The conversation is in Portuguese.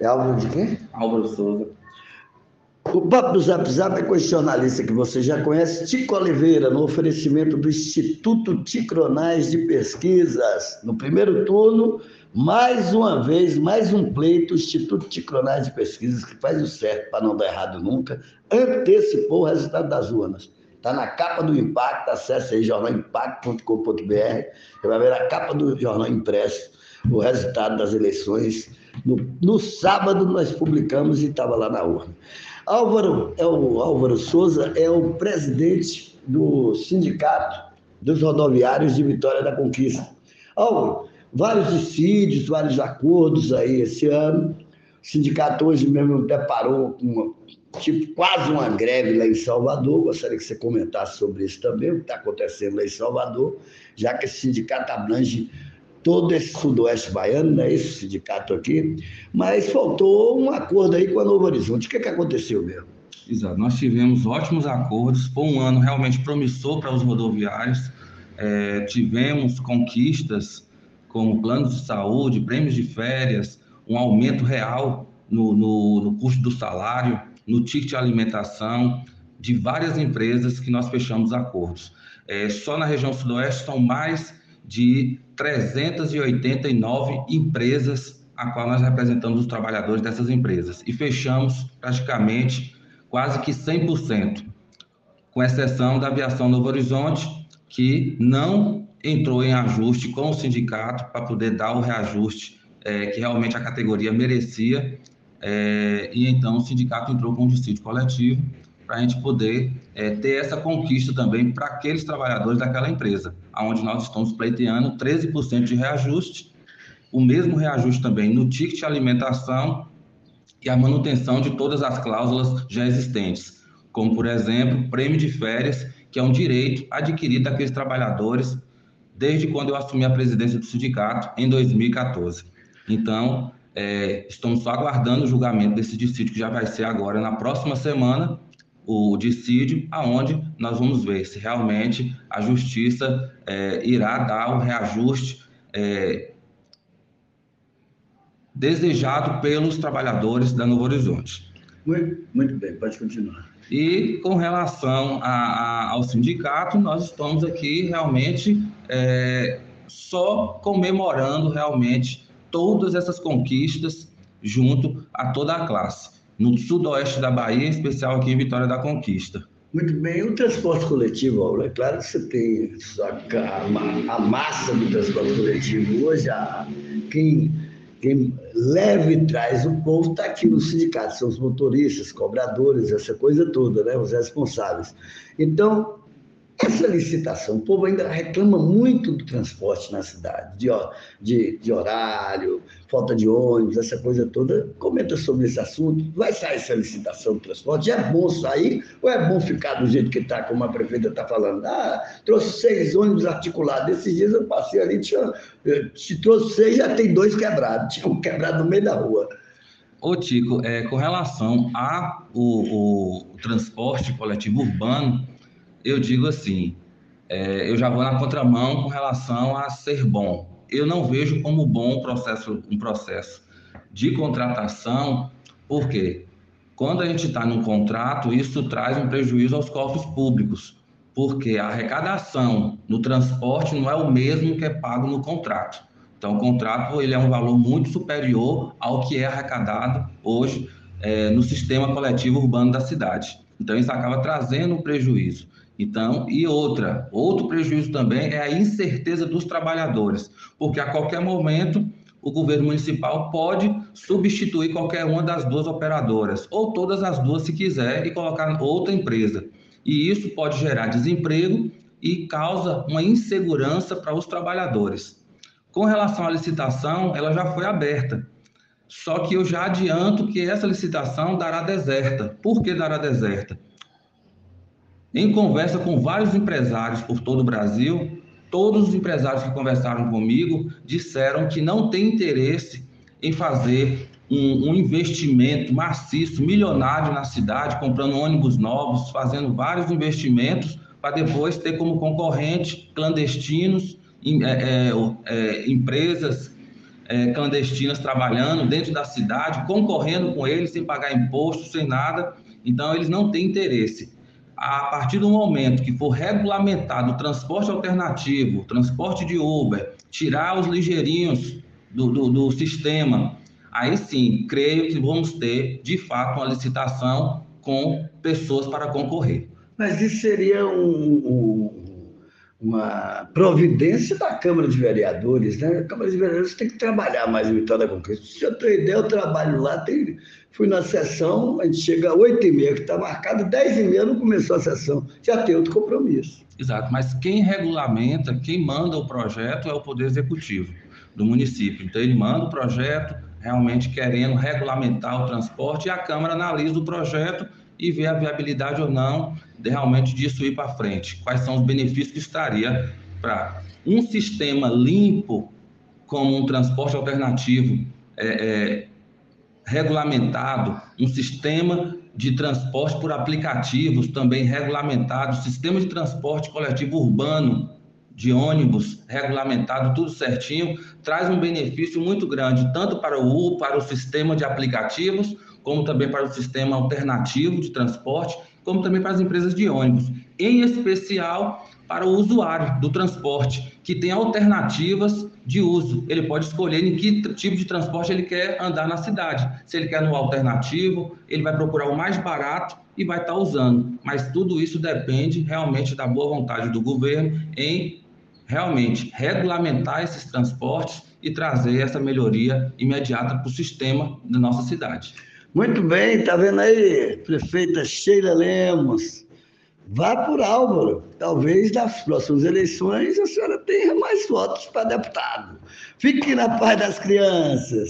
É Álvaro de quem? Álvaro Souza. O papo do Zap Zap é com esse jornalista que você já conhece, Tico Oliveira, no oferecimento do Instituto Ticronais de Pesquisas. No primeiro turno, mais uma vez, mais um pleito, o Instituto Ticronais de Pesquisas, que faz o certo para não dar errado nunca, antecipou o resultado das urnas. Está na capa do Impacto, acesse aí jornalimpacto.com.br, você vai ver a capa do jornal impresso, o resultado das eleições. No, no sábado nós publicamos e estava lá na urna. Álvaro, é o Álvaro Souza é o presidente do Sindicato dos Rodoviários de Vitória da Conquista. Álvaro, vários dissídios, vários acordos aí esse ano. O sindicato hoje mesmo deparou uma, tipo, quase uma greve lá em Salvador. Gostaria que você comentasse sobre isso também, o que está acontecendo lá em Salvador, já que esse sindicato abrange todo esse sudoeste baiano, né, esse sindicato aqui, mas faltou um acordo aí com a Novo Horizonte. O que, é que aconteceu mesmo? Exato, nós tivemos ótimos acordos, foi um ano realmente promissor para os rodoviários, é, tivemos conquistas como planos de saúde, prêmios de férias, um aumento real no, no, no custo do salário, no ticket de alimentação, de várias empresas que nós fechamos acordos. É, só na região sudoeste são mais de 389 empresas a qual nós representamos os trabalhadores dessas empresas. E fechamos praticamente quase que 100%, com exceção da aviação Novo Horizonte, que não entrou em ajuste com o sindicato para poder dar o reajuste é, que realmente a categoria merecia, é, e então o sindicato entrou com um dissídio coletivo para a gente poder é, ter essa conquista também para aqueles trabalhadores daquela empresa, onde nós estamos pleiteando 13% de reajuste, o mesmo reajuste também no ticket de alimentação e a manutenção de todas as cláusulas já existentes, como, por exemplo, prêmio de férias, que é um direito adquirido daqueles trabalhadores desde quando eu assumi a presidência do sindicato, em 2014. Então, é, estamos só aguardando o julgamento desse dissídio, que já vai ser agora na próxima semana, o dissídio, aonde nós vamos ver se realmente a justiça é, irá dar o reajuste é, desejado pelos trabalhadores da Novo Horizonte. Muito, muito bem, pode continuar. E com relação a, a, ao sindicato, nós estamos aqui realmente é, só comemorando realmente todas essas conquistas junto a toda a classe no sudoeste da Bahia, em especial aqui em Vitória da Conquista. Muito bem, o transporte coletivo, Paulo, é claro que você tem a, a massa do transporte coletivo. Hoje, a, quem, quem leva e traz o povo está aqui no sindicato, são os motoristas, cobradores, essa coisa toda, né? os responsáveis. Então, essa licitação, o povo ainda reclama muito do transporte na cidade, de, de, de, horário, falta de ônibus, essa coisa toda. Comenta sobre esse assunto. Vai sair essa licitação do transporte? É bom sair ou é bom ficar do jeito que está, como a prefeita está falando? Ah, trouxe seis ônibus articulados. Esses dias eu passei ali, tinha, se trouxe seis, já tem dois quebrados. Tinha um quebrado no meio da rua. Ô, Tico, é, com relação ao o, o transporte coletivo urbano, eu digo assim, é, eu já vou na contramão com relação a ser bom. Eu não vejo como bom um processo, um processo de contratação, porque quando a gente está num contrato, isso traz um prejuízo aos cofres públicos, porque a arrecadação no transporte não é o mesmo que é pago no contrato. Então, o contrato ele é um valor muito superior ao que é arrecadado hoje é, no sistema coletivo urbano da cidade. Então, isso acaba trazendo um prejuízo. Então, e outra, outro prejuízo também é a incerteza dos trabalhadores, porque a qualquer momento o governo municipal pode substituir qualquer uma das duas operadoras, ou todas as duas se quiser, e colocar outra empresa. E isso pode gerar desemprego e causa uma insegurança para os trabalhadores. Com relação à licitação, ela já foi aberta. Só que eu já adianto que essa licitação dará deserta. Por que dará deserta? Em conversa com vários empresários por todo o Brasil, todos os empresários que conversaram comigo disseram que não tem interesse em fazer um, um, investimento maciço, milionário na cidade, comprando ônibus novos, fazendo vários investimentos para depois ter como concorrente clandestinos, é, é, é, empresas é, clandestinas trabalhando dentro da cidade, concorrendo com eles sem pagar imposto, sem nada. Então, eles não têm interesse. A partir do momento que for regulamentado o transporte alternativo, transporte de Uber, tirar os ligeirinhos do, do, do sistema, aí sim, creio que vamos ter, de fato, uma licitação com pessoas para concorrer. Mas isso seria um, um, uma providência da Câmara de Vereadores, né? A Câmara de Vereadores tem que trabalhar mais o Vitória da Conquista. Se eu tenho ideia, eu trabalho lá, tem, fui na sessão, a gente chega às 8h30, que está marcado, 10h30 não começou a sessão, já tem outro compromisso. Exato, mas quem regulamenta, quem manda o projeto é o Poder Executivo do município. Então, ele manda o projeto, realmente querendo regulamentar o transporte, e a Câmara analisa o projeto e vê a viabilidade ou não de, realmente disso ir para frente. Quais são os benefícios que estaria para um sistema limpo, como um transporte alternativo é, é, regulamentado, um sistema de transporte por aplicativos também regulamentado, sistema de transporte coletivo urbano de ônibus regulamentado, tudo certinho, traz um benefício muito grande, tanto para o para o sistema de aplicativos, como também para o sistema alternativo de transporte, como também para as empresas de ônibus, em especial para o usuário do transporte, que tem alternativas de uso. Ele pode escolher em que tipo de transporte ele quer andar na cidade. Se ele quer no alternativo, ele vai procurar o mais barato e vai estar usando. Mas tudo isso depende realmente da boa vontade do governo em realmente regulamentar esses transportes e trazer essa melhoria imediata para o sistema da nossa cidade. Muito bem, tá vendo aí, prefeita Sheila Lemos. Vá por Álvaro. Talvez nas próximas eleições a senhora tenha mais votos para deputado. Fique na paz das crianças.